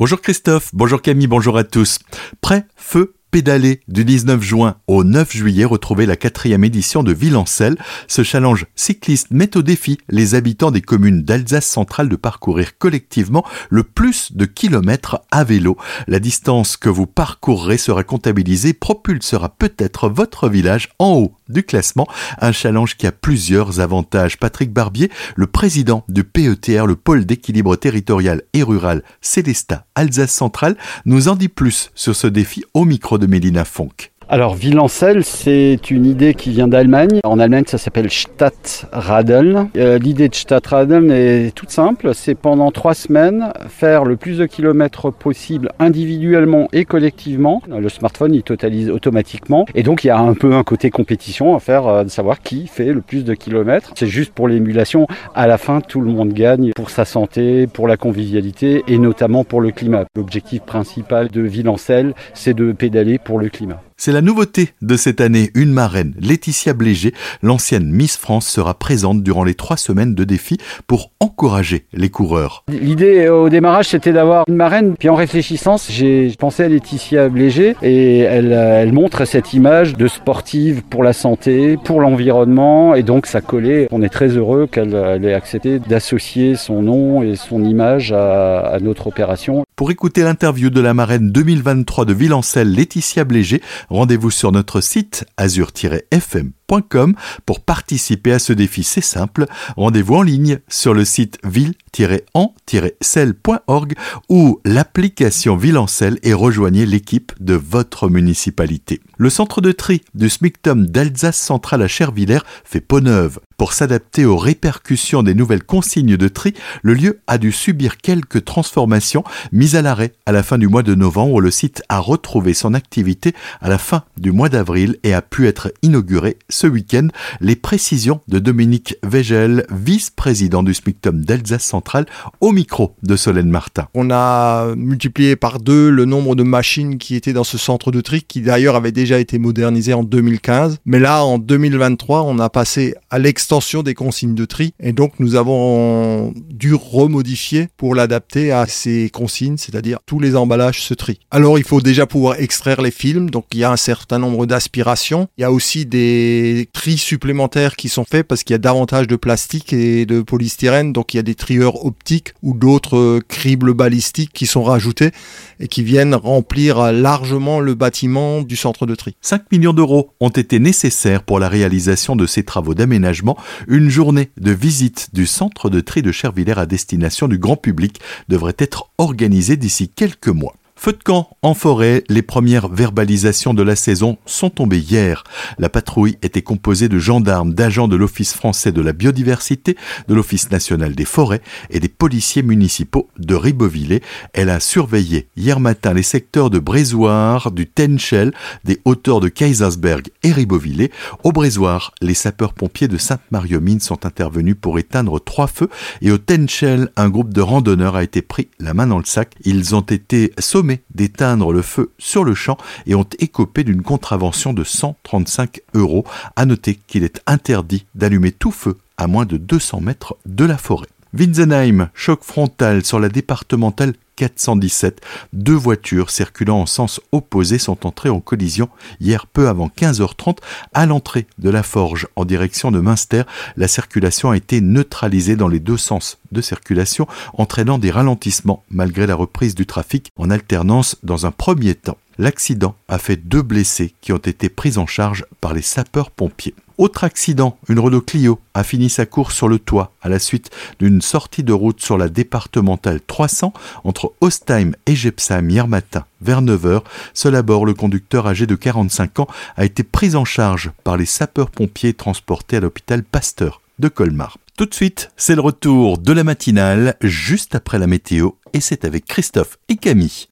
Bonjour Christophe, bonjour Camille, bonjour à tous. Prêt, feu, pédaler du 19 juin au 9 juillet, retrouvez la quatrième édition de Villancelle. Ce challenge cycliste met au défi les habitants des communes d'Alsace centrale de parcourir collectivement le plus de kilomètres à vélo. La distance que vous parcourrez sera comptabilisée, propulsera peut-être votre village en haut du classement. Un challenge qui a plusieurs avantages. Patrick Barbier, le président du PETR, le pôle d'équilibre territorial et rural Célestat Alsace centrale, nous en dit plus sur ce défi au micro de Mélina Fonck. Alors, Villancel, c'est une idée qui vient d'Allemagne. En Allemagne, ça s'appelle Stadtradeln. Euh, l'idée de Stadtradeln est toute simple. C'est pendant trois semaines faire le plus de kilomètres possible individuellement et collectivement. Le smartphone, il totalise automatiquement. Et donc, il y a un peu un côté compétition à faire, euh, de savoir qui fait le plus de kilomètres. C'est juste pour l'émulation. À la fin, tout le monde gagne pour sa santé, pour la convivialité et notamment pour le climat. L'objectif principal de Villancel, c'est de pédaler pour le climat. C'est la nouveauté de cette année. Une marraine, Laetitia Blégé, l'ancienne Miss France, sera présente durant les trois semaines de défi pour encourager les coureurs. L'idée au démarrage, c'était d'avoir une marraine. Puis en réfléchissant, j'ai pensé à Laetitia Blégé et elle, elle montre cette image de sportive pour la santé, pour l'environnement. Et donc ça collait. On est très heureux qu'elle ait accepté d'associer son nom et son image à notre opération. Pour écouter l'interview de la marraine 2023 de Villancelle, Laetitia Blégé, rendez-vous sur notre site pour participer à ce défi. C'est simple, rendez-vous en ligne sur le site ville-en-celle.org ou l'application Villancelle et rejoignez l'équipe de votre municipalité. Le centre de tri du SMICTOM d'Alsace centrale à Chervillers fait peau neuve. Pour s'adapter aux répercussions des nouvelles consignes de tri, le lieu a dû subir quelques transformations mises à l'arrêt à la fin du mois de novembre. Le site a retrouvé son activité à la fin du mois d'avril et a pu être inauguré ce week-end. Les précisions de Dominique Végel, vice-président du SMICTOM d'Alsace centrale, au micro de Solène Martin. On a multiplié par deux le nombre de machines qui étaient dans ce centre de tri, qui d'ailleurs avait déjà été modernisé en 2015. Mais là, en 2023, on a passé à l'extérieur des consignes de tri. Et donc, nous avons dû remodifier pour l'adapter à ces consignes, c'est-à-dire tous les emballages se trient. Alors, il faut déjà pouvoir extraire les films. Donc, il y a un certain nombre d'aspirations. Il y a aussi des tris supplémentaires qui sont faits parce qu'il y a davantage de plastique et de polystyrène. Donc, il y a des trieurs optiques ou d'autres cribles balistiques qui sont rajoutés et qui viennent remplir largement le bâtiment du centre de tri. 5 millions d'euros ont été nécessaires pour la réalisation de ces travaux d'aménagement une journée de visite du centre de tri de Chervillers à destination du grand public devrait être organisée d'ici quelques mois. Feu de camp en forêt, les premières verbalisations de la saison sont tombées hier. La patrouille était composée de gendarmes, d'agents de l'Office français de la biodiversité, de l'Office national des forêts et des policiers municipaux de Ribeauvillé. Elle a surveillé hier matin les secteurs de Brésoir, du Tenchel, des hauteurs de Kaisersberg et Ribeauvillé. Au Brésoir, les sapeurs-pompiers de Sainte-Marie-aux-Mines sont intervenus pour éteindre trois feux et au Tenchel, un groupe de randonneurs a été pris la main dans le sac. Ils ont été d'éteindre le feu sur le champ et ont écopé d'une contravention de 135 euros. À noter qu'il est interdit d'allumer tout feu à moins de 200 mètres de la forêt. Winsenheim, choc frontal sur la départementale 417. Deux voitures circulant en sens opposé sont entrées en collision hier peu avant 15h30 à l'entrée de la forge en direction de Münster. La circulation a été neutralisée dans les deux sens de circulation, entraînant des ralentissements malgré la reprise du trafic en alternance dans un premier temps. L'accident a fait deux blessés qui ont été pris en charge par les sapeurs-pompiers. Autre accident, une Renault Clio a fini sa course sur le toit à la suite d'une sortie de route sur la départementale 300 entre Ostheim et Gepsheim hier matin vers 9h. Seul à bord, le conducteur âgé de 45 ans a été pris en charge par les sapeurs-pompiers transportés à l'hôpital Pasteur de Colmar. Tout de suite, c'est le retour de la matinale juste après la météo et c'est avec Christophe et Camille.